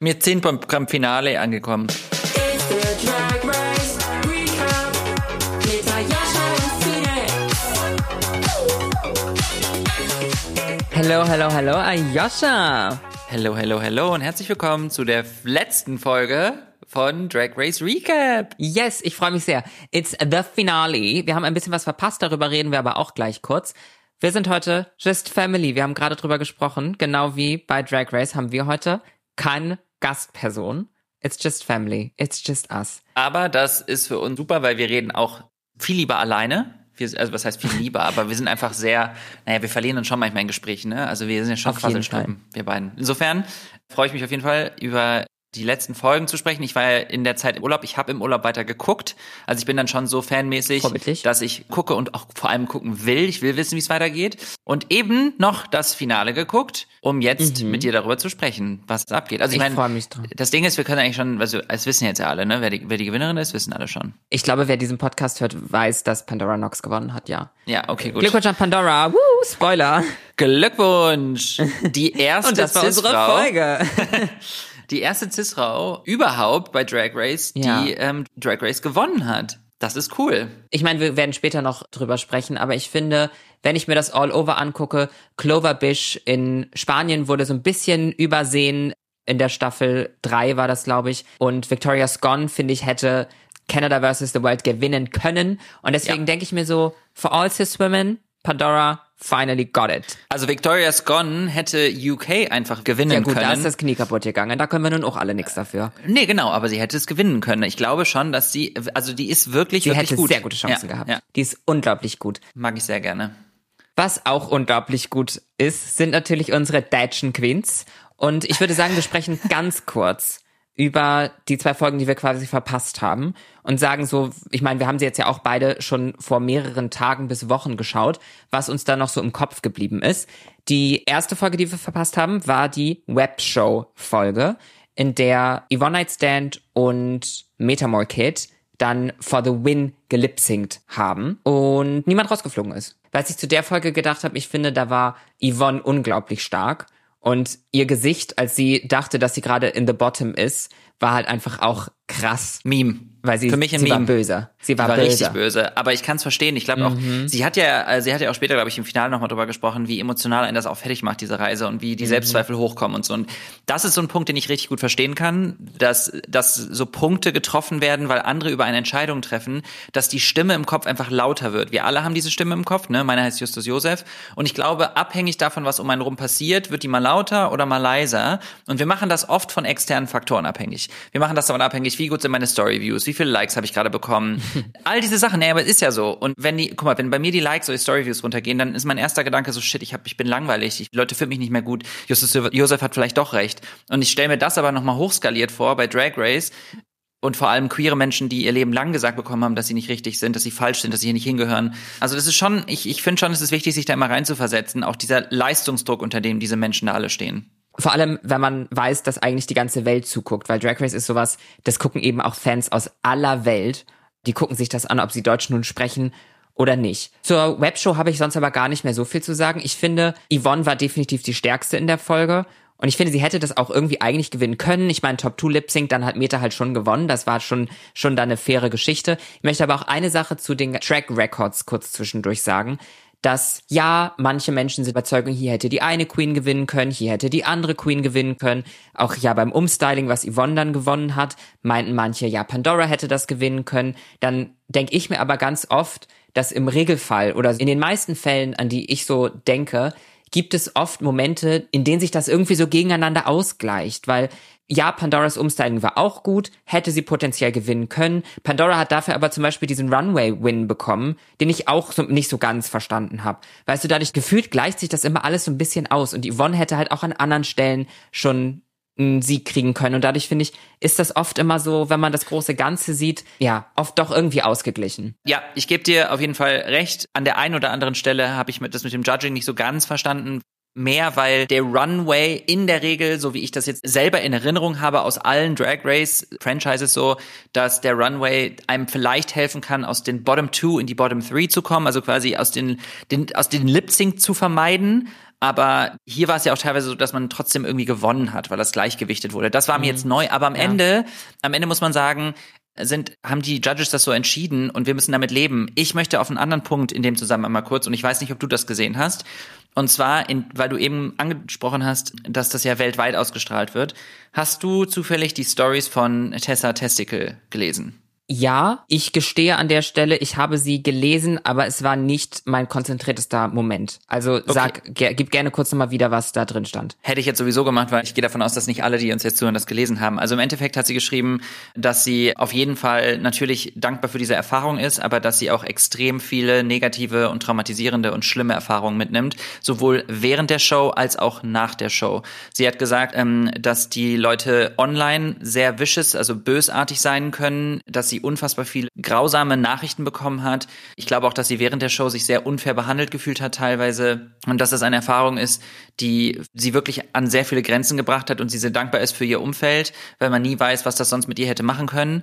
Mir 10 beim Finale angekommen. Hello, hello, hello, Ayosha. Hello, hello, hello und herzlich willkommen zu der letzten Folge von Drag Race Recap. Yes, ich freue mich sehr. It's the finale. Wir haben ein bisschen was verpasst, darüber reden wir aber auch gleich kurz. Wir sind heute Just Family. Wir haben gerade drüber gesprochen. Genau wie bei Drag Race haben wir heute keine Gastperson. It's just family. It's just us. Aber das ist für uns super, weil wir reden auch viel lieber alleine. Wir, also was heißt viel lieber, aber wir sind einfach sehr, naja, wir verlieren uns schon manchmal in Gesprächen, ne? Also wir sind ja schon Quasselstrippen, wir beiden. Insofern freue ich mich auf jeden Fall über die letzten Folgen zu sprechen. Ich war ja in der Zeit im Urlaub. Ich habe im Urlaub weiter geguckt. Also ich bin dann schon so fanmäßig, Vorbildlich. dass ich gucke und auch vor allem gucken will. Ich will wissen, wie es weitergeht. Und eben noch das Finale geguckt, um jetzt Mhm. mit dir darüber zu sprechen, was abgeht. Also ich, Ich meine, freu mich drauf. das Ding ist, wir können eigentlich schon, also es wissen jetzt ja alle, ne? Wer die, wer die Gewinnerin ist, wissen alle schon. Ich glaube, wer diesen Podcast hört, weiß, dass Pandora Nox gewonnen hat, ja. Ja, okay, gut. Glückwunsch an Pandora. Woo, Spoiler. Glückwunsch! Die erste Und das war unsere Folge. die erste Cis-Frau überhaupt bei Drag Race, Ja. die ähm, Drag Race gewonnen hat. Das ist cool. Ich meine, wir werden später noch drüber sprechen, aber ich finde, wenn ich mir das All Over angucke, Clover Bish in Spanien wurde so ein bisschen übersehen. In der Staffel 3 war das, glaube ich. Und Victoria Scone, finde ich, hätte Canada vs. The World gewinnen können. Und deswegen Ja. denke ich mir so, for all cis women, Pandora finally got it. Also Victoria Scone hätte UK einfach gewinnen Ja gut, können. da ist das Knie kaputt gegangen. Da können wir nun auch alle nichts dafür. nee, genau, aber sie hätte es gewinnen können. Ich glaube schon, dass sie, also die ist wirklich, Sie wirklich hätte gut. sehr gute Chancen ja, gehabt. Ja, Die ist unglaublich gut. mag ich sehr gerne. Was auch unglaublich gut ist, sind natürlich unsere Deutschen Queens. Und ich würde sagen, wir sprechen ganz kurz über die zwei Folgen, die wir quasi verpasst haben und sagen so, ich meine, wir haben sie jetzt ja auch beide schon vor mehreren Tagen bis Wochen geschaut, was uns da noch so im Kopf geblieben ist. Die erste Folge, die wir verpasst haben, war die Webshow-Folge, in der Yvonne Night Stand und Metamore Kid dann for the win gelipsingt haben und niemand rausgeflogen ist. Was ich zu der Folge gedacht habe, ich finde, da war Yvonne unglaublich stark und ihr Gesicht, als sie dachte, dass sie gerade in the bottom ist, war halt einfach auch krass. Meme. Weil sie, Für mich ein sie Meme. war böse. Sie war, war böse. richtig böse. Aber ich kann es verstehen. Ich glaube auch, Mhm. sie hat ja, äh, sie hat ja auch später, glaube ich, im Finale nochmal drüber gesprochen, wie emotional einen das auch fertig macht, diese Reise und wie die Mhm. Selbstzweifel hochkommen und so. Und das ist so ein Punkt, den ich richtig gut verstehen kann, dass, dass so Punkte getroffen werden, weil andere über eine Entscheidung treffen, dass die Stimme im Kopf einfach lauter wird. Wir alle haben diese Stimme im Kopf, ne? Meine heißt Justus Josef. Und ich glaube, abhängig davon, was um einen rum passiert, wird die mal lauter oder mal leiser. Und wir machen das oft von externen Faktoren abhängig. Wir machen das davon abhängig, wie gut sind meine Story-Views, wie viele Likes habe ich gerade bekommen. All diese Sachen, nee, aber es ist ja so. Und wenn die, guck mal, wenn bei mir die Likes oder die Story-Views runtergehen, dann ist mein erster Gedanke so, shit, ich, hab, ich bin langweilig, ich, die Leute finden mich nicht mehr gut. Justus Josef hat vielleicht doch recht. Und ich stelle mir das aber nochmal hochskaliert vor bei Drag Race. Und vor allem queere Menschen, die ihr Leben lang gesagt bekommen haben, dass sie nicht richtig sind, dass sie falsch sind, dass sie hier nicht hingehören. Also das ist schon, ich, ich finde schon, es ist wichtig, sich da immer reinzuversetzen. Auch dieser Leistungsdruck, unter dem diese Menschen da alle stehen. Vor allem, wenn man weiß, dass eigentlich die ganze Welt zuguckt, weil Drag Race ist sowas, das gucken eben auch Fans aus aller Welt. Die gucken sich das an, ob sie Deutsch nun sprechen oder nicht. Zur Webshow habe ich sonst aber gar nicht mehr so viel zu sagen. Ich finde, Yvonne war definitiv die stärkste in der Folge. Und ich finde, sie hätte das auch irgendwie eigentlich gewinnen können. Ich meine, Top 2 Lip Sync, dann hat Meta halt schon gewonnen. Das war schon, schon dann eine faire Geschichte. Ich möchte aber auch eine Sache zu den Track Records kurz zwischendurch sagen dass ja, manche Menschen sind überzeugt, hier hätte die eine Queen gewinnen können, hier hätte die andere Queen gewinnen können. Auch ja beim Umstyling, was Yvonne dann gewonnen hat, meinten manche, ja, Pandora hätte das gewinnen können. Dann denke ich mir aber ganz oft, dass im Regelfall oder in den meisten Fällen, an die ich so denke, gibt es oft Momente, in denen sich das irgendwie so gegeneinander ausgleicht, weil ja, Pandoras Umstyling war auch gut, hätte sie potenziell gewinnen können. Pandora hat dafür aber zum Beispiel diesen Runway-Win bekommen, den ich auch so, nicht so ganz verstanden habe. Weißt du, dadurch gefühlt gleicht sich das immer alles so ein bisschen aus und Yvonne hätte halt auch an anderen Stellen schon einen Sieg kriegen können. Und dadurch finde ich, ist das oft immer so, wenn man das große Ganze sieht, ja, oft doch irgendwie ausgeglichen. Ja, ich gebe dir auf jeden Fall recht. An der einen oder anderen Stelle habe ich das mit dem Judging nicht so ganz verstanden. Mehr, weil der Runway in der Regel, so wie ich das jetzt selber in Erinnerung habe aus allen Drag Race Franchises so, dass der Runway einem vielleicht helfen kann, aus den Bottom Two in die Bottom Three zu kommen, also quasi aus den, den aus den Lip Sync zu vermeiden. Aber hier war es ja auch teilweise so, dass man trotzdem irgendwie gewonnen hat, weil das gleichgewichtet wurde. Das war mir jetzt neu. Aber am Ja. Ende, am Ende muss man sagen, sind, haben die Judges das so entschieden und wir müssen damit leben. Ich möchte auf einen anderen Punkt in dem Zusammenhang mal kurz, und ich weiß nicht, ob du das gesehen hast. Und zwar, in, weil du eben angesprochen hast, dass das ja weltweit ausgestrahlt wird. Hast du zufällig die Stories von Tessa Testicle gelesen? Ja, ich gestehe an der Stelle, ich habe sie gelesen, aber es war nicht mein konzentriertester Moment. Also sag, ge gib gerne kurz nochmal wieder, was da drin stand. Hätte ich jetzt sowieso gemacht, weil ich gehe davon aus, dass nicht alle, die uns jetzt zuhören, das gelesen haben. Also im Endeffekt hat sie geschrieben, dass sie auf jeden Fall natürlich dankbar für diese Erfahrung ist, aber dass sie auch extrem viele negative und traumatisierende und schlimme Erfahrungen mitnimmt, sowohl während der Show als auch nach der Show. Sie hat gesagt, ähm, dass die Leute online sehr vicious, also bösartig sein können, dass sie unfassbar viele grausame Nachrichten bekommen hat. Ich glaube auch, dass sie während der Show sich sehr unfair behandelt gefühlt hat teilweise und dass das eine Erfahrung ist, die sie wirklich an sehr viele Grenzen gebracht hat und sie sehr dankbar ist für ihr Umfeld, weil man nie weiß, was das sonst mit ihr hätte machen können.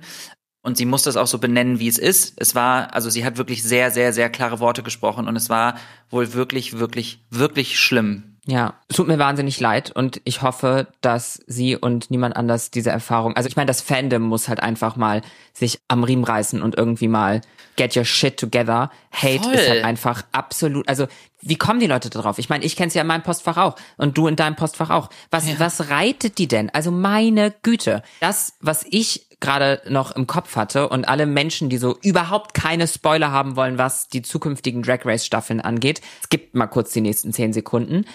Und sie muss das auch so benennen, wie es ist. Es war, also sie hat wirklich sehr, sehr, sehr klare Worte gesprochen und es war wohl wirklich, wirklich, wirklich schlimm. Ja, es tut mir wahnsinnig leid und ich hoffe, dass sie und niemand anders diese Erfahrung, also ich meine, das Fandom muss halt einfach mal sich am Riemen reißen und irgendwie mal get your shit together. Hate Voll. ist halt einfach absolut, also wie kommen die Leute darauf? Ich meine, ich kenn's ja in meinem Postfach auch und du in deinem Postfach auch. Was, was reitet die denn? Also meine Güte. Das, was ich gerade noch im Kopf hatte und alle Menschen, die so überhaupt keine Spoiler haben wollen, was die zukünftigen Drag Race Staffeln angeht, skippt mal kurz die nächsten zehn Sekunden.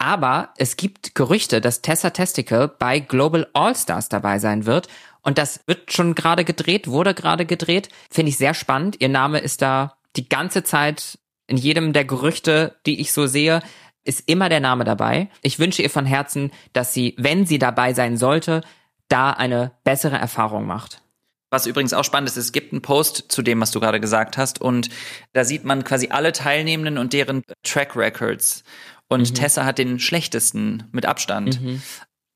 Aber es gibt Gerüchte, dass Tessa Testicle bei Global All Stars dabei sein wird. Und das wird schon gerade gedreht, wurde gerade gedreht. Finde ich sehr spannend. Ihr Name ist da die ganze Zeit in jedem der Gerüchte, die ich so sehe, ist immer der Name dabei. Ich wünsche ihr von Herzen, dass sie, wenn sie dabei sein sollte, da eine bessere Erfahrung macht. Was übrigens auch spannend ist, es gibt einen Post zu dem, was du gerade gesagt hast, und da sieht man quasi alle Teilnehmenden und deren Track Records. Und Tessa hat den schlechtesten mit Abstand.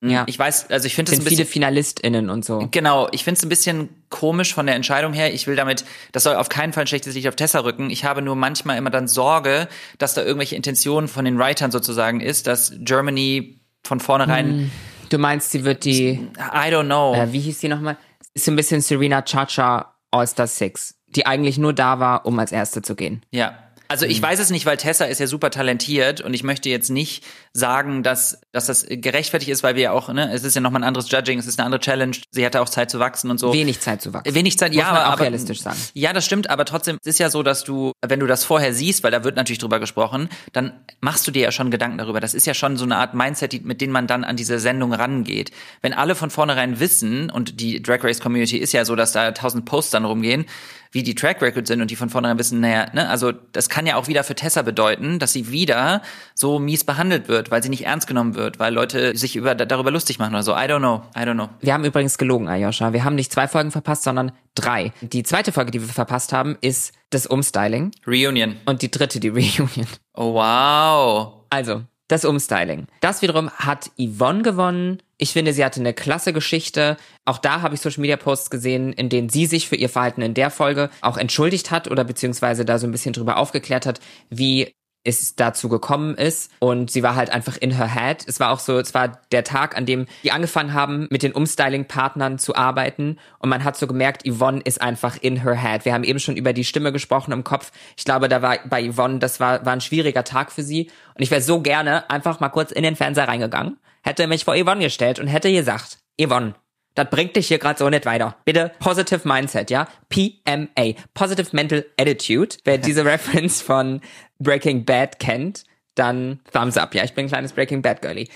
Ja. Ich weiß, also ich finde es ein bisschen viele FinalistInnen und so. Genau, ich finde es ein bisschen komisch von der Entscheidung her. Ich will damit, das soll auf keinen Fall ein schlechtes Licht auf Tessa rücken. Ich habe nur manchmal immer dann Sorge, dass da irgendwelche Intentionen von den Writern sozusagen ist, dass Germany von vornherein, Du meinst, sie wird die, I don't know. äh, wie hieß die nochmal? Ist ein bisschen Serena Chacha All-Star Six, die eigentlich nur da war, um als Erste zu gehen. Ja. Also ich weiß es nicht, weil Tessa ist ja super talentiert und ich möchte jetzt nicht sagen, dass, dass das gerechtfertigt ist, weil wir ja auch, ne, es ist ja nochmal ein anderes Judging, es ist eine andere Challenge, sie hatte auch Zeit zu wachsen und so. Wenig Zeit zu wachsen. Wenig Zeit, Muss ja, man auch aber realistisch sagen. Ja, das stimmt, aber trotzdem es ist ja so, dass du, wenn du das vorher siehst, weil da wird natürlich drüber gesprochen, dann machst du dir ja schon Gedanken darüber. Das ist ja schon so eine Art Mindset, die, mit dem man dann an diese Sendung rangeht. Wenn alle von vornherein wissen, und die Drag Race Community ist ja so, dass da tausend Posts dann rumgehen, wie die Track Records sind und die von vornherein wissen, naja, ne, also das kann ja auch wieder für Tessa bedeuten, dass sie wieder so mies behandelt wird, weil sie nicht ernst genommen wird, weil Leute sich über, darüber lustig machen oder so. I don't know, I don't know. Wir haben übrigens gelogen, Ayosha. Wir haben nicht zwei Folgen verpasst, sondern drei. Die zweite Folge, die wir verpasst haben, ist das Umstyling. Reunion. Und die dritte, die Reunion. Oh wow. Also, das Umstyling. Das wiederum hat Yvonne gewonnen. Ich finde, sie hatte eine klasse Geschichte. Auch da habe ich Social Media Posts gesehen, in denen sie sich für ihr Verhalten in der Folge auch entschuldigt hat oder beziehungsweise da so ein bisschen drüber aufgeklärt hat, wie es dazu gekommen ist und sie war halt einfach in her head. Es war auch so, es war der Tag, an dem die angefangen haben, mit den Umstyling-Partnern zu arbeiten und man hat so gemerkt, Yvonne ist einfach in her head. Wir haben eben schon über die Stimme gesprochen im Kopf. Ich glaube, da war bei Yvonne, das war, war ein schwieriger Tag für sie und ich wäre so gerne einfach mal kurz in den Fernseher reingegangen, hätte mich vor Yvonne gestellt und hätte gesagt, Yvonne, das bringt dich hier gerade so nicht weiter. Bitte Positive Mindset, ja? PMA, Positive Mental Attitude. Wer diese Reference von Breaking Bad kennt, dann Thumbs up. Ja, ich bin ein kleines Breaking Bad Girlie.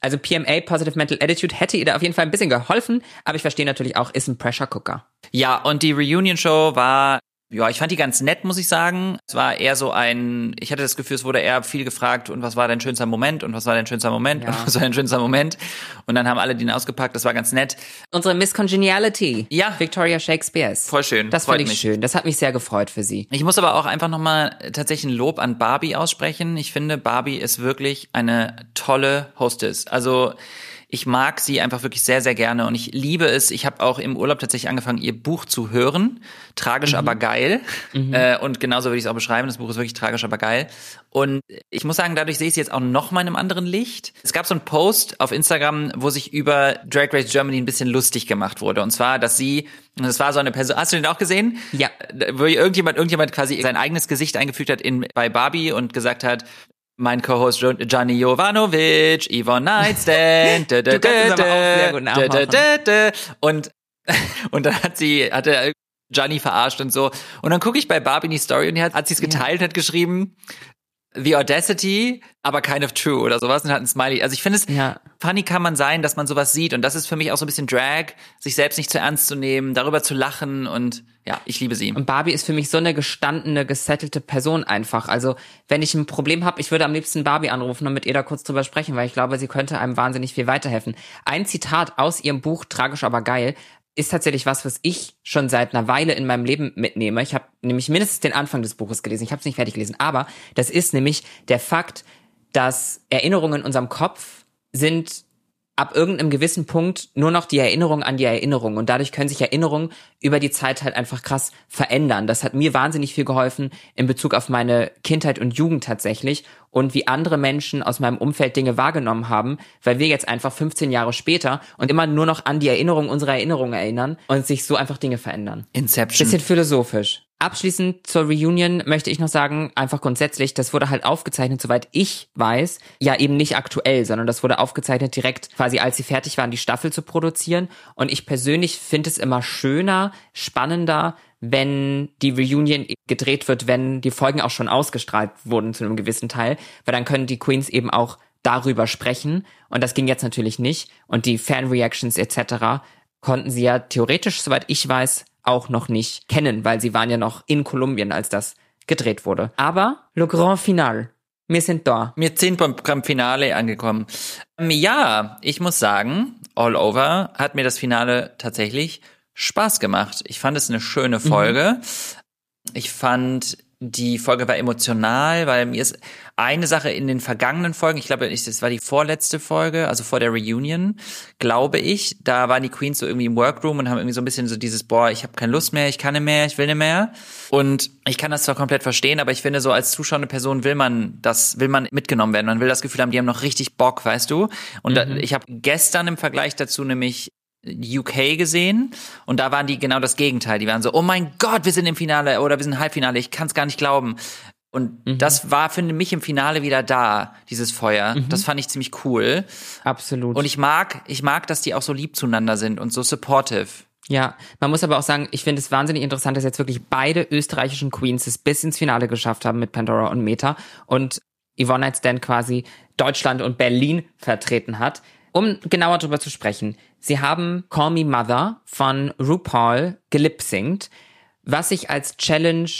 Also PMA, Positive Mental Attitude, hätte ihr da auf jeden Fall ein bisschen geholfen, aber ich verstehe natürlich auch, ist ein Pressure Cooker. Ja, und die Reunion-Show war Ja, ich fand die ganz nett, muss ich sagen. Es war eher so ein, ich hatte das Gefühl, es wurde eher viel gefragt, und was war dein schönster Moment und was war dein schönster Moment Ja. und was war dein schönster Moment. Und dann haben alle den ausgepackt, das war ganz nett. Unsere Miss Congeniality. Ja. Victoria Shakespeare. Voll schön, Das freut fand ich mich. schön. Das hat mich sehr gefreut für sie. Ich muss aber auch einfach nochmal tatsächlich ein Lob an Barbie aussprechen. Ich finde, Barbie ist wirklich eine tolle Hostess. Also ich mag sie einfach wirklich sehr, sehr gerne und ich liebe es. Ich habe auch im Urlaub tatsächlich angefangen, ihr Buch zu hören. Tragisch, aber geil. Äh, und genauso würde ich es auch beschreiben. Das Buch ist wirklich tragisch, aber geil. Und ich muss sagen, dadurch sehe ich sie jetzt auch noch mal in einem anderen Licht. Es gab so einen Post auf Instagram, wo sich über Drag Race Germany ein bisschen lustig gemacht wurde. Und zwar, dass sie, und das war so eine Person, hast du den auch gesehen? Ja. Wo irgendjemand, irgendjemand quasi sein eigenes Gesicht eingefügt hat in, bei Barbie und gesagt hat, mein Co-Host Gianni Jovanovic, Yvonne Nightstand, Du kannst aber auch und und dann hat sie hatte Gianni verarscht und so. Und dann gucke ich bei Barbie in die Story und die hat, hat sie es geteilt und hat geschrieben The Audacity, aber kind of true oder sowas und hat ein Smiley. Also ich finde es Ja. funny kann man sein, dass man sowas sieht und das ist für mich auch so ein bisschen Drag, sich selbst nicht zu ernst zu nehmen, darüber zu lachen und ja, ich liebe sie. Und Barbie ist für mich so eine gestandene, gesettelte Person einfach. Also, wenn ich ein Problem habe, ich würde am liebsten Barbie anrufen und mit ihr da kurz drüber sprechen, weil ich glaube, sie könnte einem wahnsinnig viel weiterhelfen. Ein Zitat aus ihrem Buch Tragisch aber geil ist tatsächlich was, was ich schon seit einer Weile in meinem Leben mitnehme. Ich habe nämlich mindestens den Anfang des Buches gelesen. Ich habe es nicht fertig gelesen, aber das ist nämlich der Fakt, dass Erinnerungen in unserem Kopf sind ab irgendeinem gewissen Punkt nur noch die Erinnerung an die Erinnerung und dadurch können sich Erinnerungen über die Zeit halt einfach krass verändern. Das hat mir wahnsinnig viel geholfen in Bezug auf meine Kindheit und Jugend tatsächlich und wie andere Menschen aus meinem Umfeld Dinge wahrgenommen haben, weil wir jetzt einfach 15 Jahre später und immer nur noch an die Erinnerung unserer Erinnerung erinnern und sich so einfach Dinge verändern. Inception. Bisschen philosophisch. Abschließend zur Reunion möchte ich noch sagen, einfach grundsätzlich, das wurde halt aufgezeichnet, soweit ich weiß, ja eben nicht aktuell, sondern das wurde aufgezeichnet direkt quasi, als sie fertig waren, die Staffel zu produzieren. Und ich persönlich finde es immer schöner, spannender, wenn die Reunion gedreht wird, wenn die Folgen auch schon ausgestrahlt wurden zu einem gewissen Teil, weil dann können die Queens eben auch darüber sprechen. Und das ging jetzt natürlich nicht. Und die Fan-Reactions etc. konnten sie ja theoretisch, soweit ich weiß, auch noch nicht kennen, weil sie waren ja noch in Kolumbien, als das gedreht wurde. Aber le grand final. Wir sind da. Wir sind beim, beim Finale angekommen. Ähm, ja, ich muss sagen, all over hat mir das Finale tatsächlich Spaß gemacht. Ich fand es eine schöne Folge. Ich fand die Folge war emotional, weil mir ist eine Sache in den vergangenen Folgen, ich glaube, das war die vorletzte Folge, also vor der Reunion, glaube ich, da waren die Queens so irgendwie im Workroom und haben irgendwie so ein bisschen so dieses, boah, ich habe keine Lust mehr, ich kann nicht mehr, ich will nicht mehr. Und ich kann das zwar komplett verstehen, aber ich finde so als zuschauende Person will man das, will man mitgenommen werden. Man will das Gefühl haben, die haben noch richtig Bock, weißt du? Und da, ich habe gestern im Vergleich dazu nämlich UK gesehen und da waren die genau das Gegenteil. Die waren so, oh mein Gott, wir sind im Finale oder wir sind im Halbfinale, ich kann es gar nicht glauben. Und das war, finde mich, im Finale wieder da, dieses Feuer. Das fand ich ziemlich cool. Absolut. Und ich mag, ich mag, dass die auch so lieb zueinander sind und so supportive. Ja, man muss aber auch sagen, ich finde es wahnsinnig interessant, dass jetzt wirklich beide österreichischen Queens es bis ins Finale geschafft haben mit Pandora und Meta und Yvonne Nightstand quasi Deutschland und Berlin vertreten hat. Um genauer darüber zu sprechen, sie haben Call Me Mother von RuPaul gelipsingt, was ich als Challenge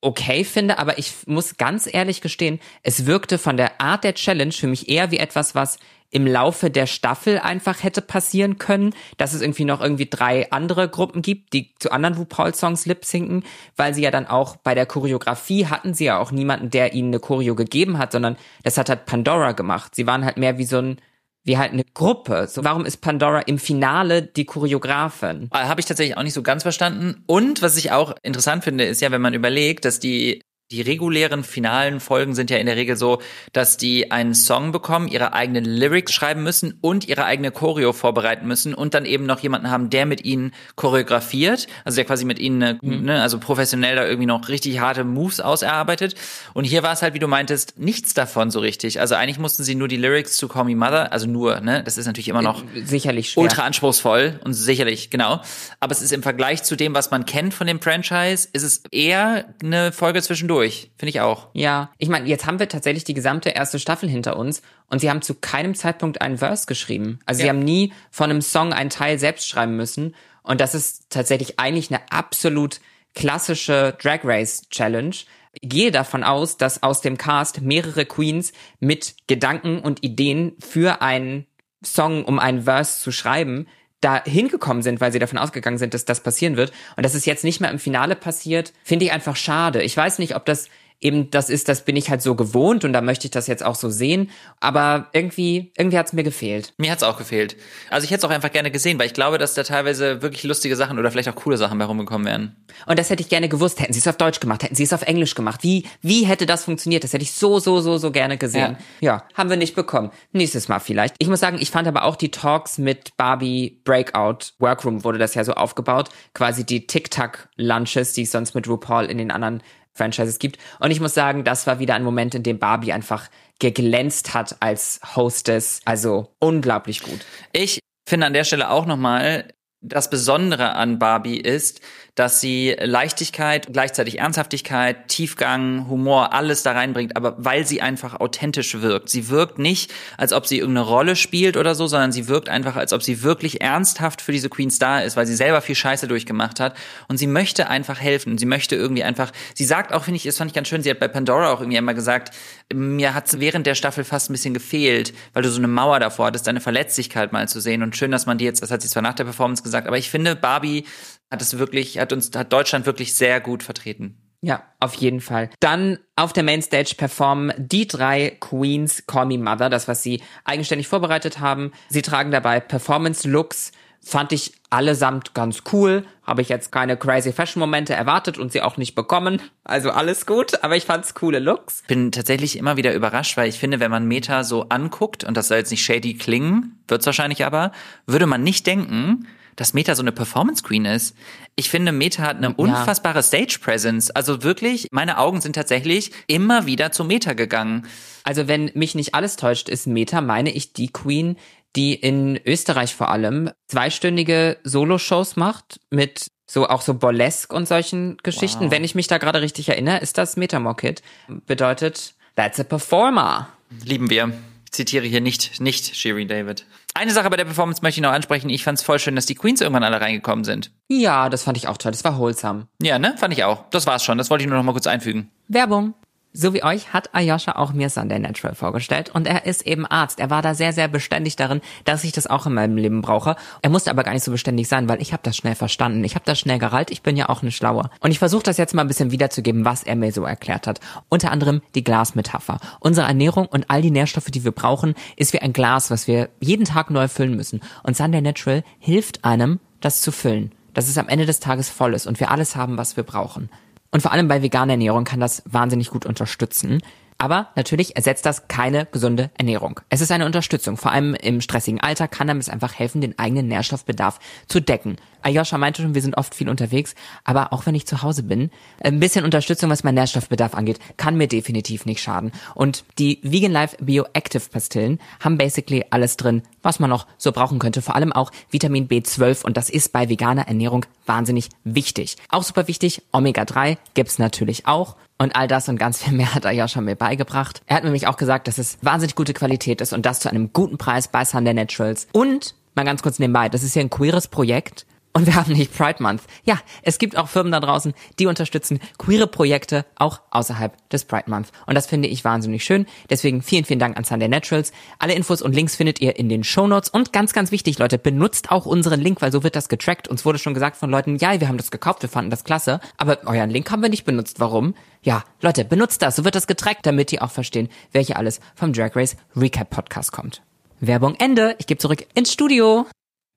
okay finde, aber ich muss ganz ehrlich gestehen, es wirkte von der Art der Challenge für mich eher wie etwas, was im Laufe der Staffel einfach hätte passieren können, dass es irgendwie noch irgendwie drei andere Gruppen gibt, die zu anderen RuPaul-Songs lip-sinken, weil sie ja dann auch bei der Choreografie hatten sie ja auch niemanden, der ihnen eine Choreo gegeben hat, sondern das hat halt Pandora gemacht. Sie waren halt mehr wie so ein, wie halt eine Gruppe. So, warum ist Pandora im Finale die Choreografin? Habe ich tatsächlich auch nicht so ganz verstanden. Und was ich auch interessant finde, ist ja, wenn man überlegt, dass die die regulären finalen Folgen sind ja in der Regel so, dass die einen Song bekommen, ihre eigenen Lyrics schreiben müssen und ihre eigene Choreo vorbereiten müssen und dann eben noch jemanden haben, der mit ihnen choreografiert, also der quasi mit ihnen, äh, ne, also professionell da irgendwie noch richtig harte Moves auserarbeitet. Und hier war es halt, wie du meintest, nichts davon so richtig. Also eigentlich mussten sie nur die Lyrics zu Call Me Mother, also nur, ne, das ist natürlich immer noch Sicherlich schwer. ultra anspruchsvoll und sicherlich, genau. Aber es ist im Vergleich zu dem, was man kennt von dem Franchise, ist es eher eine Folge zwischendurch. Finde ich auch. Ja, ich meine, jetzt haben wir tatsächlich die gesamte erste Staffel hinter uns und sie haben zu keinem Zeitpunkt einen Verse geschrieben. Also sie Ja. haben nie von einem Song einen Teil selbst schreiben müssen und das ist tatsächlich eigentlich eine absolut klassische Drag Race Challenge. Gehe davon aus, dass aus dem Cast mehrere Queens mit Gedanken und Ideen für einen Song, um einen Verse zu schreiben, da hingekommen sind, weil sie davon ausgegangen sind, dass das passieren wird. Und dass es jetzt nicht mehr im Finale passiert, finde ich einfach schade. Ich weiß nicht, ob das eben das ist, das bin ich halt so gewohnt und da möchte ich das jetzt auch so sehen. Aber irgendwie, irgendwie hat es mir gefehlt. Mir hat es auch gefehlt. Also ich hätte es auch einfach gerne gesehen, weil ich glaube, dass da teilweise wirklich lustige Sachen oder vielleicht auch coole Sachen bei rumgekommen wären. Und das hätte ich gerne gewusst. Hätten sie es auf Deutsch gemacht, hätten sie es auf Englisch gemacht. Wie, wie hätte das funktioniert? Das hätte ich so, so, so, so gerne gesehen. Ja. ja, haben wir nicht bekommen. Nächstes Mal vielleicht. Ich muss sagen, ich fand aber auch die Talks mit Barbie Breakout Workroom wurde das ja so aufgebaut. Quasi die Tic-Tac-Lunches, die es sonst mit RuPaul in den anderen Franchises gibt. Und ich muss sagen, das war wieder ein Moment, in dem Barbie einfach geglänzt hat als Hostess. Also unglaublich gut. Ich finde an der Stelle auch nochmal, das Besondere an Barbie ist, dass sie Leichtigkeit, gleichzeitig Ernsthaftigkeit, Tiefgang, Humor, alles da reinbringt, aber weil sie einfach authentisch wirkt. Sie wirkt nicht, als ob sie irgendeine Rolle spielt oder so, sondern sie wirkt einfach, als ob sie wirklich ernsthaft für diese Queens da ist, weil sie selber viel Scheiße durchgemacht hat und sie möchte einfach helfen. Sie möchte irgendwie einfach, sie sagt auch, finde ich, das fand ich ganz schön, sie hat bei Pandora auch irgendwie immer gesagt, mir hat es während der Staffel fast ein bisschen gefehlt, weil du so eine Mauer davor hattest, deine Verletzlichkeit mal zu sehen und schön, dass man die jetzt, das hat sie zwar nach der Performance gesagt, aber ich finde, Barbie hat es wirklich, hat uns, hat Deutschland wirklich sehr gut vertreten. Ja, auf jeden Fall. Dann auf der Mainstage performen die drei Queens Call Me Mother, das, was sie eigenständig vorbereitet haben. Sie tragen dabei Performance-Looks, fand ich allesamt ganz cool. Habe ich jetzt keine crazy Fashion-Momente erwartet und sie auch nicht bekommen. Also alles gut, aber ich fand's coole Looks. Bin tatsächlich immer wieder überrascht, weil ich finde, wenn man Meta so anguckt, und das soll jetzt nicht shady klingen, wird's wahrscheinlich aber, würde man nicht denken, dass Meta so eine Performance Queen ist. Ich finde, Meta hat eine unfassbare ja. Stage Presence. Also wirklich, meine Augen sind tatsächlich immer wieder zu Meta gegangen. Also wenn mich nicht alles täuscht, ist Meta, meine ich, die Queen, die in Österreich vor allem zweistündige Solo-Shows macht mit so auch so Burlesque und solchen Geschichten. Wow. Wenn ich mich da gerade richtig erinnere, ist das Metamorkit. Bedeutet, that's a performer. Lieben wir. Zitiere hier nicht, nicht Sherry David. Eine Sache bei der Performance möchte ich noch ansprechen. Ich fand es voll schön, dass die Queens irgendwann alle reingekommen sind. Ja, das fand ich auch toll. Das war wholesome. Ja, ne? Fand ich auch. Das war's schon. Das wollte ich nur noch mal kurz einfügen. Werbung. So wie euch hat Ayosha auch mir Sunday Natural vorgestellt und er ist eben Arzt. Er war da sehr, sehr beständig darin, dass ich das auch in meinem Leben brauche. Er musste aber gar nicht so beständig sein, weil ich habe das schnell verstanden. Ich habe das schnell gerallt. Ich bin ja auch eine Schlaue. Und ich versuche das jetzt mal ein bisschen wiederzugeben, was er mir so erklärt hat. Unter anderem die Glasmetapher. Unsere Ernährung und all die Nährstoffe, die wir brauchen, ist wie ein Glas, was wir jeden Tag neu füllen müssen. Und Sunday Natural hilft einem, das zu füllen. Dass es am Ende des Tages voll ist und wir alles haben, was wir brauchen. Und vor allem bei veganer Ernährung kann das wahnsinnig gut unterstützen. Aber natürlich ersetzt das keine gesunde Ernährung. Es ist eine Unterstützung. Vor allem im stressigen Alter kann es einfach helfen, den eigenen Nährstoffbedarf zu decken. Ayosha meinte schon, wir sind oft viel unterwegs, aber auch wenn ich zu Hause bin, ein bisschen Unterstützung, was mein Nährstoffbedarf angeht, kann mir definitiv nicht schaden. Und die Vegan Life Bioactive Pastillen haben basically alles drin, was man noch so brauchen könnte. Vor allem auch Vitamin B12 und das ist bei veganer Ernährung wahnsinnig wichtig. Auch super wichtig, Omega-3 gibt's natürlich auch. Und all das und ganz viel mehr hat Ayosha mir beigebracht. Er hat nämlich auch gesagt, dass es wahnsinnig gute Qualität ist und das zu einem guten Preis bei Sunday Naturals. Und mal ganz kurz nebenbei, das ist hier ein queeres Projekt und wir haben nicht Pride Month. Ja, es gibt auch Firmen da draußen, die unterstützen queere Projekte auch außerhalb des Pride Month. Und das finde ich wahnsinnig schön. Deswegen vielen, vielen Dank an Sunday Naturals. Alle Infos und Links findet ihr in den Show Notes. Und ganz, ganz wichtig, Leute, benutzt auch unseren Link, weil so wird das getrackt. Uns wurde schon gesagt von Leuten, ja, wir haben das gekauft, wir fanden das klasse. Aber euren Link haben wir nicht benutzt. Warum? Ja, Leute, benutzt das. So wird das getrackt, damit ihr auch verstehen, welche alles vom Drag Race Recap Podcast kommt. Werbung Ende. Ich gebe zurück ins Studio.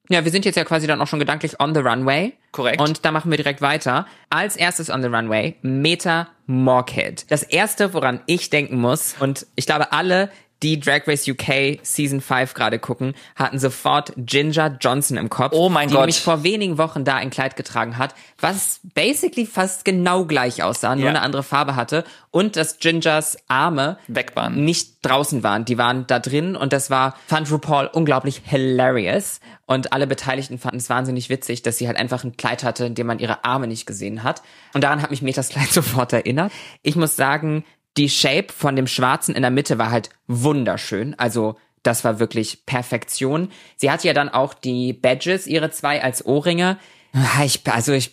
Ja, wir sind jetzt ja quasi dann auch schon gedanklich on the runway. Korrekt. Und da machen wir direkt weiter. Als erstes on the runway, Meta Morkid. Das erste, woran ich denken muss, und ich glaube alle, die Drag Race UK Season 5 gerade gucken, hatten sofort Ginger Johnson im Kopf. Oh mein die Gott. Nämlich vor wenigen Wochen da ein Kleid getragen hat, was basically fast genau gleich aussah, nur Ja. eine andere Farbe hatte. Und dass Gingers Arme Weg waren. nicht draußen waren. Die waren da drin und das war, fand RuPaul unglaublich hilarious. Und alle Beteiligten fanden es wahnsinnig witzig, dass sie halt einfach ein Kleid hatte, in dem man ihre Arme nicht gesehen hat. Und daran hat mich Metas Kleid sofort erinnert. Ich muss sagen, die Shape von dem Schwarzen in der Mitte war halt wunderschön. Also das war wirklich Perfektion. Sie hatte ja dann auch die Badges, ihre zwei als Ohrringe. Ich, also ich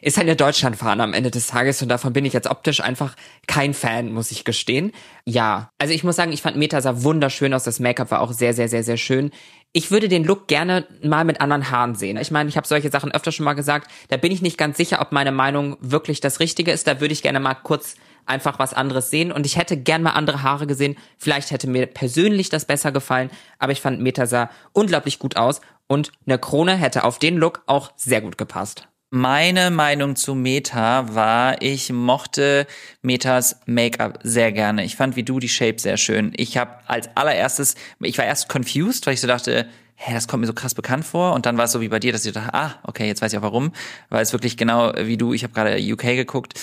ist eine Deutschlandfahne am Ende des Tages und davon bin ich jetzt optisch einfach kein Fan, muss ich gestehen. Ja, also ich muss sagen, ich fand Meta sah wunderschön aus. Das Make-up war auch sehr, sehr, sehr, sehr schön. Ich würde den Look gerne mal mit anderen Haaren sehen. Ich meine, ich habe solche Sachen öfter schon mal gesagt. Da bin ich nicht ganz sicher, ob meine Meinung wirklich das Richtige ist. Da würde ich gerne mal kurz einfach was anderes sehen. Und ich hätte gern mal andere Haare gesehen. Vielleicht hätte mir persönlich das besser gefallen. Aber ich fand Meta sah unglaublich gut aus. Und eine Krone hätte auf den Look auch sehr gut gepasst. Meine Meinung zu Meta war, ich mochte Metas Make-up sehr gerne. Ich fand wie du die Shape sehr schön. Ich habe als allererstes, ich war erst confused, weil ich so dachte, hä, das kommt mir so krass bekannt vor. Und dann war es so wie bei dir, dass ich dachte, ah, okay, jetzt weiß ich auch warum. Weil es wirklich genau wie du, ich habe gerade UK geguckt,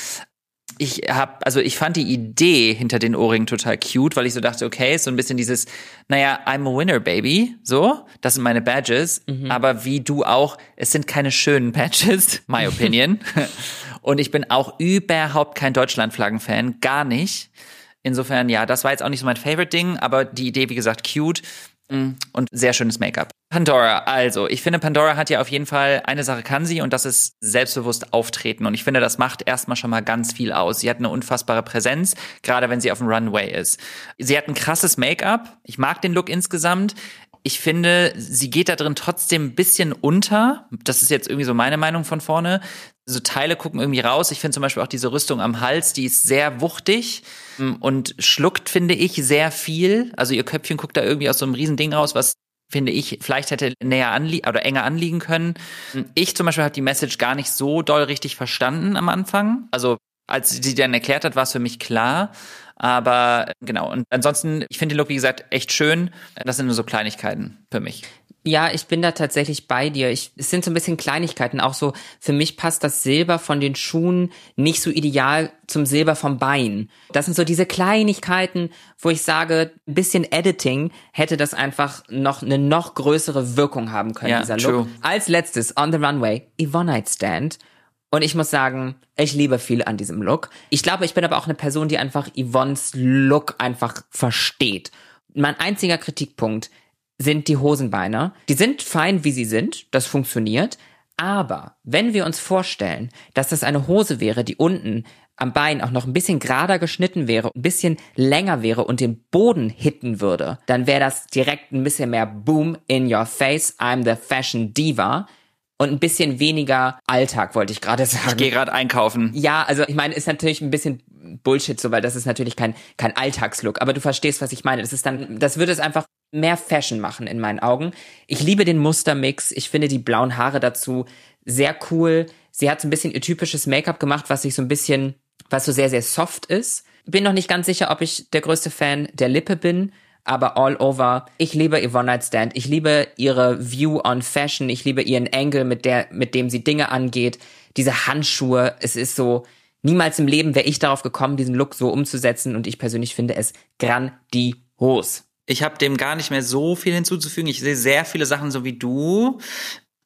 ich habe, also ich fand die Idee hinter den Ohrringen total cute, weil ich so dachte, okay, so ein bisschen dieses, naja, I'm a winner, baby, so, das sind meine Badges, mhm. aber wie du auch, es sind keine schönen Badges, my opinion. Und ich bin auch überhaupt kein Deutschlandflaggen-Fan, gar nicht. Insofern, ja, das war jetzt auch nicht so mein Favorite-Ding, aber die Idee, wie gesagt, cute und sehr schönes Make-up. Pandora, also ich finde, Pandora hat ja auf jeden Fall eine Sache kann sie und das ist selbstbewusst auftreten. Und ich finde, das macht erstmal schon mal ganz viel aus. Sie hat eine unfassbare Präsenz, gerade wenn sie auf dem Runway ist. Sie hat ein krasses Make-up. Ich mag den Look insgesamt. Ich finde, sie geht da drin trotzdem ein bisschen unter. Das ist jetzt irgendwie so meine Meinung von vorne. So Teile gucken irgendwie raus. Ich finde zum Beispiel auch diese Rüstung am Hals, die ist sehr wuchtig und schluckt, finde ich, sehr viel. Also ihr Köpfchen guckt da irgendwie aus so einem riesen Ding raus, was finde ich, vielleicht hätte näher anliegen oder enger anliegen können. Ich zum Beispiel habe die Message gar nicht so doll richtig verstanden am Anfang. Also als sie dann erklärt hat, war es für mich klar. Aber genau. Und ansonsten, ich finde den Look, wie gesagt, echt schön. Das sind nur so Kleinigkeiten für mich. Ja, ich bin da tatsächlich bei dir. Ich, es sind so ein bisschen Kleinigkeiten. Auch so, für mich passt das Silber von den Schuhen nicht so ideal zum Silber vom Bein. Das sind so diese Kleinigkeiten, wo ich sage, ein bisschen Editing hätte das einfach noch eine noch größere Wirkung haben können, ja, dieser Look. True. Als letztes, On the Runway, Yvonne Night Stand. Und ich muss sagen, ich liebe viel an diesem Look. Ich glaube, ich bin aber auch eine Person, die einfach Yvonnes Look einfach versteht. Mein einziger Kritikpunkt sind die Hosenbeine. Die sind fein, wie sie sind. Das funktioniert. Aber wenn wir uns vorstellen, dass das eine Hose wäre, die unten am Bein auch noch ein bisschen gerader geschnitten wäre, ein bisschen länger wäre und den Boden hitten würde, dann wäre das direkt ein bisschen mehr Boom in your face, I'm the Fashion Diva und ein bisschen weniger Alltag, wollte ich gerade sagen. Ich gehe gerade einkaufen. Ja, also ich meine, ist natürlich ein bisschen Bullshit so, weil das ist natürlich kein kein Alltagslook, aber du verstehst, was ich meine. Das ist dann das würde es einfach mehr Fashion machen in meinen Augen. Ich liebe den Mustermix. Ich finde die blauen Haare dazu sehr cool. Sie hat so ein bisschen ihr typisches Make-up gemacht, was sich so ein bisschen, was so sehr, sehr soft ist. Bin noch nicht ganz sicher, ob ich der größte Fan der Lippe bin, aber all over. Ich liebe Yvonne Night Stand. Ich liebe ihre View on Fashion. Ich liebe ihren Angle, mit der, mit dem sie Dinge angeht. Diese Handschuhe. Es ist so, niemals im Leben wäre ich darauf gekommen, diesen Look so umzusetzen und ich persönlich finde es grandios. Ich habe dem gar nicht mehr so viel hinzuzufügen. Ich sehe sehr viele Sachen so wie du.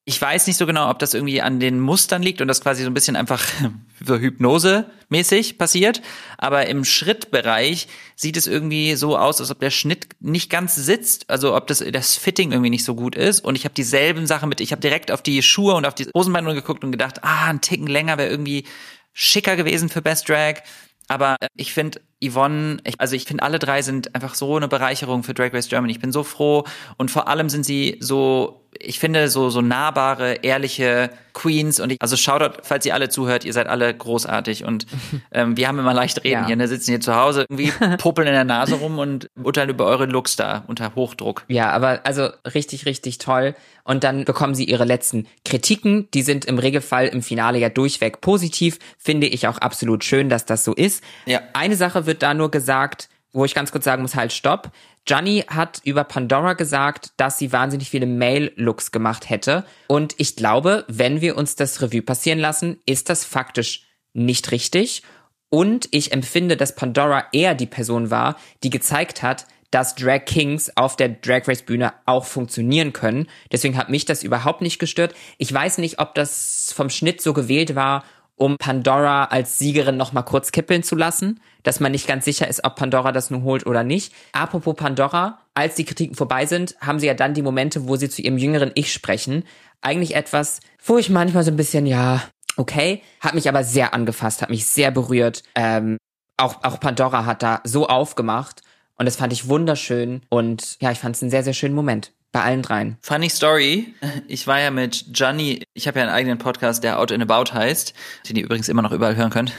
Ich weiß nicht so genau, ob das irgendwie an den Mustern liegt und das quasi so ein bisschen einfach so Hypnose-mäßig passiert. Aber im Schrittbereich sieht es irgendwie so aus, als ob der Schnitt nicht ganz sitzt, also ob das, das Fitting irgendwie nicht so gut ist. Und ich habe dieselben Sachen mit, ich habe direkt auf die Schuhe und auf die Hosenbeine geguckt und gedacht, ah, ein Ticken länger wäre irgendwie schicker gewesen für Best Drag. Aber ich finde, Yvonne, ich, also ich finde, alle drei sind einfach so eine Bereicherung für Drag Race Germany. Ich bin so froh und vor allem sind sie so ich finde so so nahbare, ehrliche Queens und ich, also Shoutout, falls ihr alle zuhört, ihr seid alle großartig und ähm, wir haben immer leicht reden ja. hier, ne, sitzen hier zu Hause, irgendwie puppeln in der Nase rum und urteilen über eure Looks da unter Hochdruck. Ja, aber also richtig, richtig toll. Und dann bekommen sie ihre letzten Kritiken, die sind im Regelfall im Finale ja durchweg positiv, finde ich auch absolut schön, dass das so ist. Ja. Eine Sache wird da nur gesagt, wo ich ganz kurz sagen muss, halt, stopp. Gianni hat über Pandora gesagt, dass sie wahnsinnig viele Mail-Looks gemacht hätte. Und ich glaube, wenn wir uns das Revue passieren lassen, ist das faktisch nicht richtig. Und ich empfinde, dass Pandora eher die Person war, die gezeigt hat, dass Drag Kings auf der Drag Race Bühne auch funktionieren können. Deswegen hat mich das überhaupt nicht gestört. Ich weiß nicht, ob das vom Schnitt so gewählt war, um Pandora als Siegerin noch mal kurz kippeln zu lassen, dass man nicht ganz sicher ist, ob Pandora das nun holt oder nicht. Apropos Pandora, als die Kritiken vorbei sind, haben sie ja dann die Momente, wo sie zu ihrem jüngeren Ich sprechen. Eigentlich etwas, wo ich manchmal so ein bisschen, ja, okay, hat mich aber sehr angefasst, hat mich sehr berührt. Ähm, auch, auch Pandora hat da so aufgemacht und das fand ich wunderschön und ja, ich fand es einen sehr, sehr schönen Moment. Bei allen dreien. Funny Story. Ich war ja mit Gianni, ich habe ja einen eigenen Podcast, der Out and About heißt, den ihr übrigens immer noch überall hören könnt.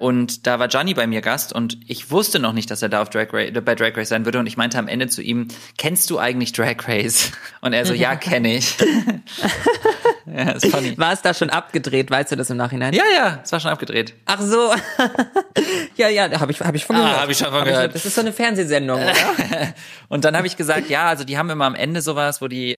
Und da war Gianni bei mir Gast und ich wusste noch nicht, dass er da auf Drag Race, bei Drag Race sein würde. Und ich meinte am Ende zu ihm, kennst du eigentlich Drag Race? Und er so, ja, kenne ich. ja, ist funny. War es da schon abgedreht? Weißt du das im Nachhinein? Ja, ja, es war schon abgedreht. Ach so. ja, ja, habe ich, hab ich von gehört. Ah, habe ich schon von gehört. das ist so eine Fernsehsendung, oder? und dann habe ich gesagt, ja, also die haben immer am Ende sowas, wo die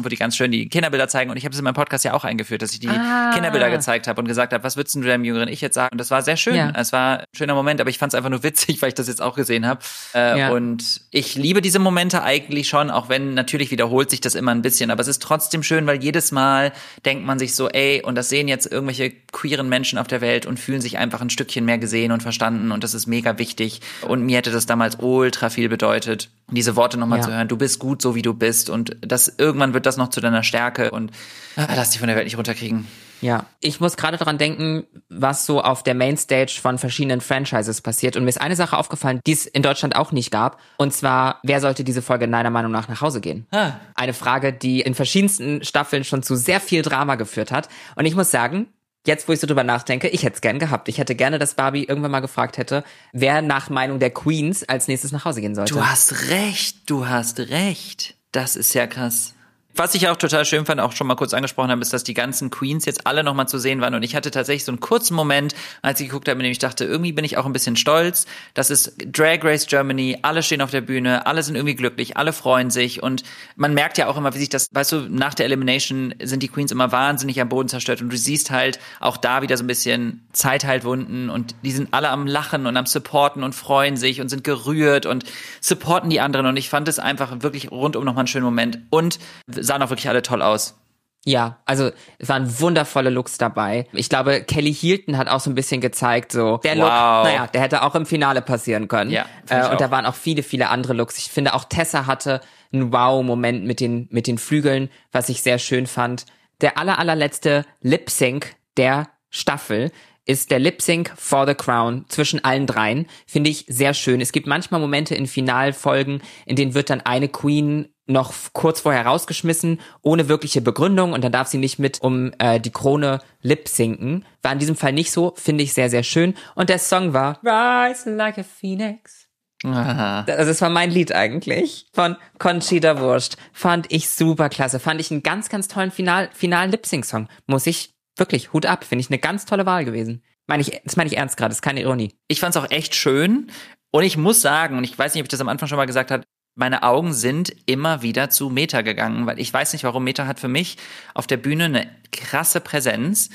wo die ganz schön die Kinderbilder zeigen. Und ich habe es in meinem Podcast ja auch eingeführt, dass ich die ah. Kinderbilder gezeigt habe und gesagt habe, was würdest du deinem jüngeren Ich jetzt sagen? Und das war sehr schön. Ja. Es war ein schöner Moment, aber ich fand es einfach nur witzig, weil ich das jetzt auch gesehen habe. Äh, ja. Und ich liebe diese Momente eigentlich schon, auch wenn natürlich wiederholt sich das immer ein bisschen. Aber es ist trotzdem schön, weil jedes Mal denkt man sich so, ey, und das sehen jetzt irgendwelche queeren Menschen auf der Welt und fühlen sich einfach ein Stückchen mehr gesehen und verstanden. Und das ist mega wichtig. Und mir hätte das damals ultra viel bedeutet, diese Worte nochmal ja. zu hören. Du bist gut, so wie du bist. Und das irgendwann wird das noch zu deiner Stärke und ah, lass dich von der Welt nicht runterkriegen. Ja, ich muss gerade daran denken, was so auf der Mainstage von verschiedenen Franchises passiert. Und mir ist eine Sache aufgefallen, die es in Deutschland auch nicht gab. Und zwar, wer sollte diese Folge deiner Meinung nach nach Hause gehen? Ah. Eine Frage, die in verschiedensten Staffeln schon zu sehr viel Drama geführt hat. Und ich muss sagen, jetzt, wo ich so drüber nachdenke, ich hätte es gern gehabt. Ich hätte gerne, dass Barbie irgendwann mal gefragt hätte, wer nach Meinung der Queens als nächstes nach Hause gehen sollte. Du hast recht, du hast recht. Das ist ja krass. Was ich auch total schön fand, auch schon mal kurz angesprochen habe, ist, dass die ganzen Queens jetzt alle nochmal zu sehen waren. Und ich hatte tatsächlich so einen kurzen Moment, als ich geguckt habe, in dem ich dachte, irgendwie bin ich auch ein bisschen stolz. Das ist Drag Race Germany, alle stehen auf der Bühne, alle sind irgendwie glücklich, alle freuen sich. Und man merkt ja auch immer, wie sich das, weißt du, nach der Elimination sind die Queens immer wahnsinnig am Boden zerstört. Und du siehst halt auch da wieder so ein bisschen Zeit halt Wunden. Und die sind alle am Lachen und am Supporten und freuen sich und sind gerührt und supporten die anderen. Und ich fand es einfach wirklich rundum nochmal einen schönen Moment. Und sahen auch wirklich alle toll aus. Ja, also es waren wundervolle Looks dabei. Ich glaube, Kelly Hilton hat auch so ein bisschen gezeigt, so der Look, wow. naja, der hätte auch im Finale passieren können. Ja, äh, und da waren auch viele, viele andere Looks. Ich finde auch Tessa hatte einen Wow-Moment mit den mit den Flügeln, was ich sehr schön fand. Der aller allerletzte Lip Sync der Staffel ist der Lip Sync for the Crown zwischen allen dreien. Finde ich sehr schön. Es gibt manchmal Momente in Finalfolgen, in denen wird dann eine Queen noch kurz vorher rausgeschmissen, ohne wirkliche Begründung und dann darf sie nicht mit um äh, die Krone lip sinken. War in diesem Fall nicht so, finde ich sehr, sehr schön. Und der Song war Rise like a Phoenix. Aha. Also das war mein Lied eigentlich von Conchita Wurst. Fand ich super klasse. Fand ich einen ganz, ganz tollen Final, finalen Lip-Sync-Song. Muss ich wirklich, Hut ab. Finde ich eine ganz tolle Wahl gewesen. Meine ich, das meine ich ernst gerade, das ist keine Ironie. Ich fand es auch echt schön. Und ich muss sagen, und ich weiß nicht, ob ich das am Anfang schon mal gesagt habe, meine Augen sind immer wieder zu Meta gegangen, weil ich weiß nicht warum. Meta hat für mich auf der Bühne eine krasse Präsenz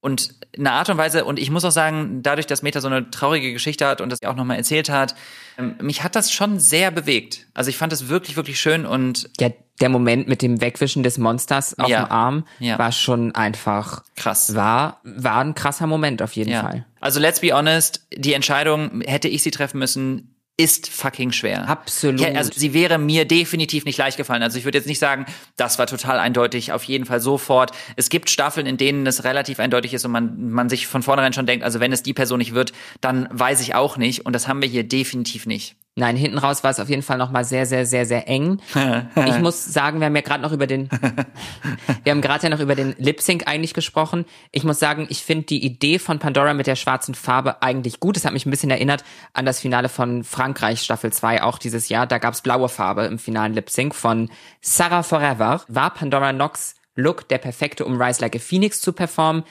und eine Art und Weise, und ich muss auch sagen, dadurch, dass Meta so eine traurige Geschichte hat und das auch nochmal erzählt hat, ähm, mich hat das schon sehr bewegt. Also ich fand es wirklich, wirklich schön und. Ja, der Moment mit dem Wegwischen des Monsters auf ja, dem Arm ja. war schon einfach krass. War, war ein krasser Moment auf jeden ja. Fall. Also let's be honest, die Entscheidung, hätte ich sie treffen müssen, ist fucking schwer. Absolut. Ja, also sie wäre mir definitiv nicht leicht gefallen. Also ich würde jetzt nicht sagen, das war total eindeutig, auf jeden Fall sofort. Es gibt Staffeln, in denen es relativ eindeutig ist und man, man sich von vornherein schon denkt, also wenn es die Person nicht wird, dann weiß ich auch nicht. Und das haben wir hier definitiv nicht. Nein, hinten raus war es auf jeden Fall nochmal sehr, sehr, sehr, sehr eng. ich muss sagen, wir haben ja gerade noch über den, wir haben gerade ja noch über den Lip Sync eigentlich gesprochen. Ich muss sagen, ich finde die Idee von Pandora mit der schwarzen Farbe eigentlich gut. Es hat mich ein bisschen erinnert an das Finale von Frankreich Staffel 2 auch dieses Jahr. Da gab's blaue Farbe im finalen Lip Sync von Sarah Forever. War Pandora Knox Look der perfekte, um Rise Like a Phoenix zu performen?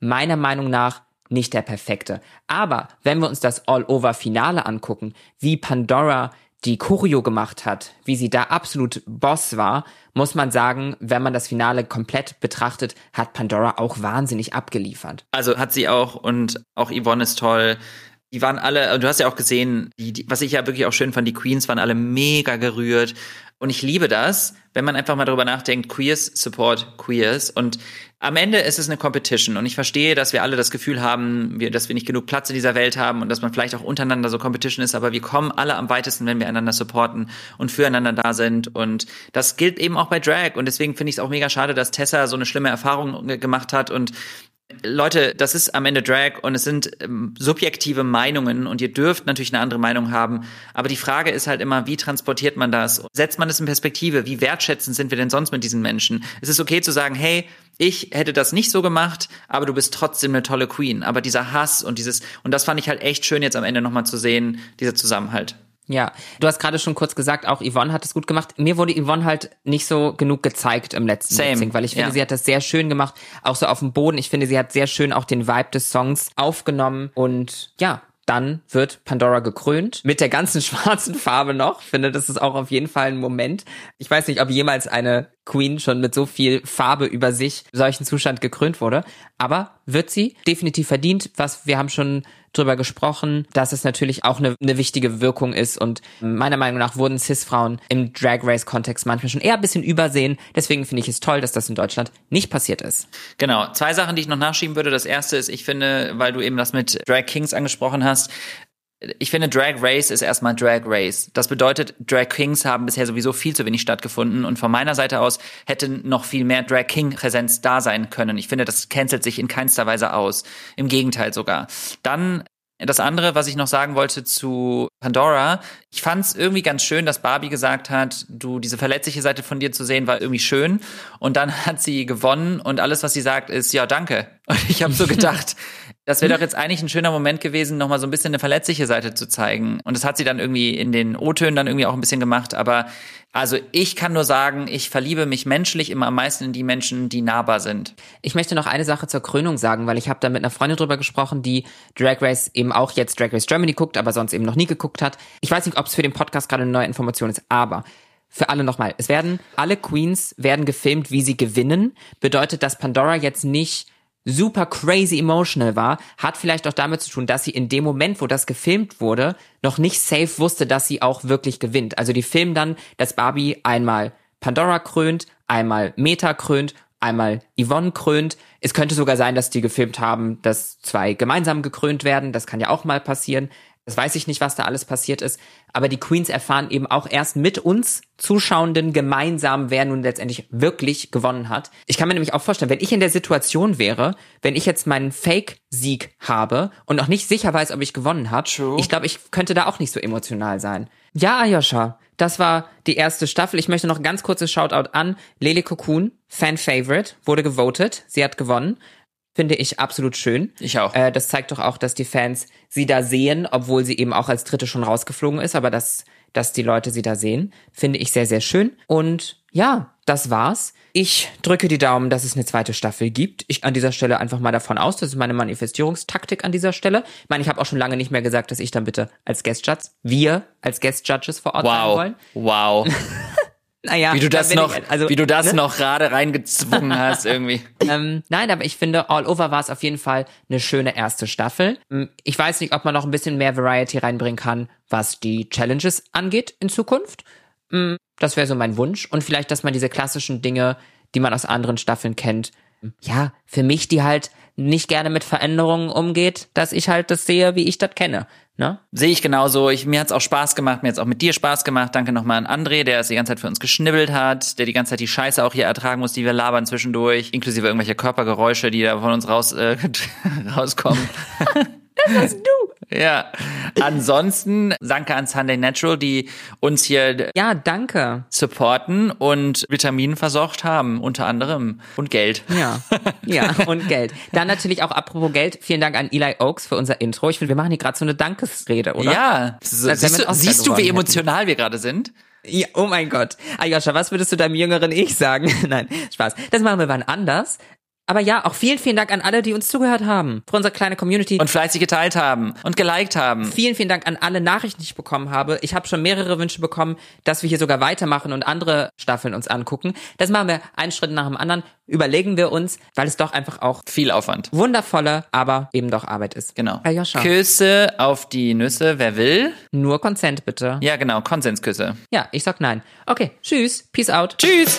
Meiner Meinung nach nicht der perfekte. Aber wenn wir uns das All-Over-Finale angucken, wie Pandora die Choreo gemacht hat, wie sie da absolut Boss war, muss man sagen, wenn man das Finale komplett betrachtet, hat Pandora auch wahnsinnig abgeliefert. Also hat sie auch und auch Yvonne ist toll. Die waren alle, du hast ja auch gesehen, die, die, was ich ja wirklich auch schön fand, die Queens waren alle mega gerührt. Und ich liebe das, wenn man einfach mal darüber nachdenkt, Queers support Queers. Und am Ende ist es eine Competition. Und ich verstehe, dass wir alle das Gefühl haben, dass wir nicht genug Platz in dieser Welt haben und dass man vielleicht auch untereinander so Competition ist. Aber wir kommen alle am weitesten, wenn wir einander supporten und füreinander da sind. Und das gilt eben auch bei Drag. Und deswegen finde ich es auch mega schade, dass Tessa so eine schlimme Erfahrung gemacht hat und Leute, das ist am Ende Drag und es sind ähm, subjektive Meinungen und ihr dürft natürlich eine andere Meinung haben. Aber die Frage ist halt immer, wie transportiert man das? Setzt man es in Perspektive? Wie wertschätzend sind wir denn sonst mit diesen Menschen? Es ist okay zu sagen, hey, ich hätte das nicht so gemacht, aber du bist trotzdem eine tolle Queen. Aber dieser Hass und dieses, und das fand ich halt echt schön jetzt am Ende nochmal zu sehen, dieser Zusammenhalt. Ja, du hast gerade schon kurz gesagt, auch Yvonne hat es gut gemacht. Mir wurde Yvonne halt nicht so genug gezeigt im letzten Sing, weil ich finde, ja. sie hat das sehr schön gemacht, auch so auf dem Boden. Ich finde, sie hat sehr schön auch den Vibe des Songs aufgenommen und ja, dann wird Pandora gekrönt mit der ganzen schwarzen Farbe noch. Ich finde, das ist auch auf jeden Fall ein Moment. Ich weiß nicht, ob jemals eine Queen schon mit so viel Farbe über sich solchen Zustand gekrönt wurde, aber wird sie definitiv verdient, was wir haben schon drüber gesprochen, dass es natürlich auch eine, eine wichtige Wirkung ist und meiner Meinung nach wurden Cis-Frauen im Drag Race-Kontext manchmal schon eher ein bisschen übersehen. Deswegen finde ich es toll, dass das in Deutschland nicht passiert ist. Genau. Zwei Sachen, die ich noch nachschieben würde. Das erste ist, ich finde, weil du eben das mit Drag Kings angesprochen hast, ich finde, Drag Race ist erstmal Drag Race. Das bedeutet, Drag Kings haben bisher sowieso viel zu wenig stattgefunden und von meiner Seite aus hätte noch viel mehr Drag King Präsenz da sein können. Ich finde, das cancelt sich in keinster Weise aus. Im Gegenteil sogar. Dann das andere, was ich noch sagen wollte zu Pandora, ich fand es irgendwie ganz schön, dass Barbie gesagt hat, du diese verletzliche Seite von dir zu sehen war irgendwie schön und dann hat sie gewonnen und alles, was sie sagt, ist ja danke. Und ich habe so gedacht, das wäre doch jetzt eigentlich ein schöner Moment gewesen, nochmal so ein bisschen eine verletzliche Seite zu zeigen. Und das hat sie dann irgendwie in den O-Tönen dann irgendwie auch ein bisschen gemacht. Aber also ich kann nur sagen, ich verliebe mich menschlich immer am meisten in die Menschen, die nahbar sind. Ich möchte noch eine Sache zur Krönung sagen, weil ich habe da mit einer Freundin drüber gesprochen, die Drag Race eben auch jetzt Drag Race Germany guckt, aber sonst eben noch nie geguckt hat. Ich weiß nicht, ob es für den Podcast gerade eine neue Information ist, aber für alle nochmal. Es werden, alle Queens werden gefilmt, wie sie gewinnen. Bedeutet, dass Pandora jetzt nicht super crazy emotional war, hat vielleicht auch damit zu tun, dass sie in dem Moment, wo das gefilmt wurde, noch nicht safe wusste, dass sie auch wirklich gewinnt. Also die filmen dann, dass Barbie einmal Pandora krönt, einmal Meta krönt, einmal Yvonne krönt. Es könnte sogar sein, dass die gefilmt haben, dass zwei gemeinsam gekrönt werden. Das kann ja auch mal passieren. Das weiß ich nicht, was da alles passiert ist. Aber die Queens erfahren eben auch erst mit uns Zuschauenden gemeinsam, wer nun letztendlich wirklich gewonnen hat. Ich kann mir nämlich auch vorstellen, wenn ich in der Situation wäre, wenn ich jetzt meinen Fake-Sieg habe und noch nicht sicher weiß, ob ich gewonnen habe, ich glaube, ich könnte da auch nicht so emotional sein. Ja, Ayosha, das war die erste Staffel. Ich möchte noch ein ganz kurzes Shoutout an Lele Cocoon, Fan-Favorite, wurde gewotet. Sie hat gewonnen finde ich absolut schön. Ich auch. Äh, das zeigt doch auch, dass die Fans sie da sehen, obwohl sie eben auch als Dritte schon rausgeflogen ist, aber dass, dass die Leute sie da sehen, finde ich sehr, sehr schön. Und ja, das war's. Ich drücke die Daumen, dass es eine zweite Staffel gibt. Ich an dieser Stelle einfach mal davon aus, das ist meine Manifestierungstaktik an dieser Stelle. Ich meine, ich habe auch schon lange nicht mehr gesagt, dass ich dann bitte als Guest Judge, wir als Guest Judges vor Ort wow. sein wollen. Wow. Naja, wie du das noch, ich, also, wie du das ne? noch gerade reingezwungen hast irgendwie. ähm, nein, aber ich finde, All Over war es auf jeden Fall eine schöne erste Staffel. Hm, ich weiß nicht, ob man noch ein bisschen mehr Variety reinbringen kann, was die Challenges angeht in Zukunft. Hm, das wäre so mein Wunsch. Und vielleicht, dass man diese klassischen Dinge, die man aus anderen Staffeln kennt, ja, für mich, die halt nicht gerne mit Veränderungen umgeht, dass ich halt das sehe, wie ich das kenne. Ne? Sehe ich genauso. Ich, mir hat's auch Spaß gemacht, mir hat's auch mit dir Spaß gemacht. Danke nochmal an André, der es die ganze Zeit für uns geschnibbelt hat, der die ganze Zeit die Scheiße auch hier ertragen muss, die wir labern zwischendurch, inklusive irgendwelche Körpergeräusche, die da von uns raus äh, rauskommen. Das warst du. Ja. Ansonsten danke an Sunday Natural, die uns hier ja danke supporten und Vitaminen versorgt haben, unter anderem und Geld. Ja, ja und Geld. Dann natürlich auch apropos Geld. Vielen Dank an Eli Oaks für unser Intro. Ich finde, wir machen hier gerade so eine Dankesrede, oder? Ja. So, siehst du, siehst du, wie emotional hätten. wir gerade sind? Ja, oh mein Gott. Ayosha, was würdest du deinem jüngeren Ich sagen? Nein, Spaß. Das machen wir wann anders. Aber ja, auch vielen, vielen Dank an alle, die uns zugehört haben. Für unsere kleine Community. Und fleißig geteilt haben und geliked haben. Vielen, vielen Dank an alle Nachrichten, die ich bekommen habe. Ich habe schon mehrere Wünsche bekommen, dass wir hier sogar weitermachen und andere Staffeln uns angucken. Das machen wir einen Schritt nach dem anderen. Überlegen wir uns, weil es doch einfach auch Viel Aufwand. wundervolle, aber eben doch Arbeit ist. Genau. Herr Joscha. Küsse auf die Nüsse, wer will. Nur Consent bitte. Ja, genau, Konsensküsse. Ja, ich sag nein. Okay, tschüss. Peace out. Tschüss!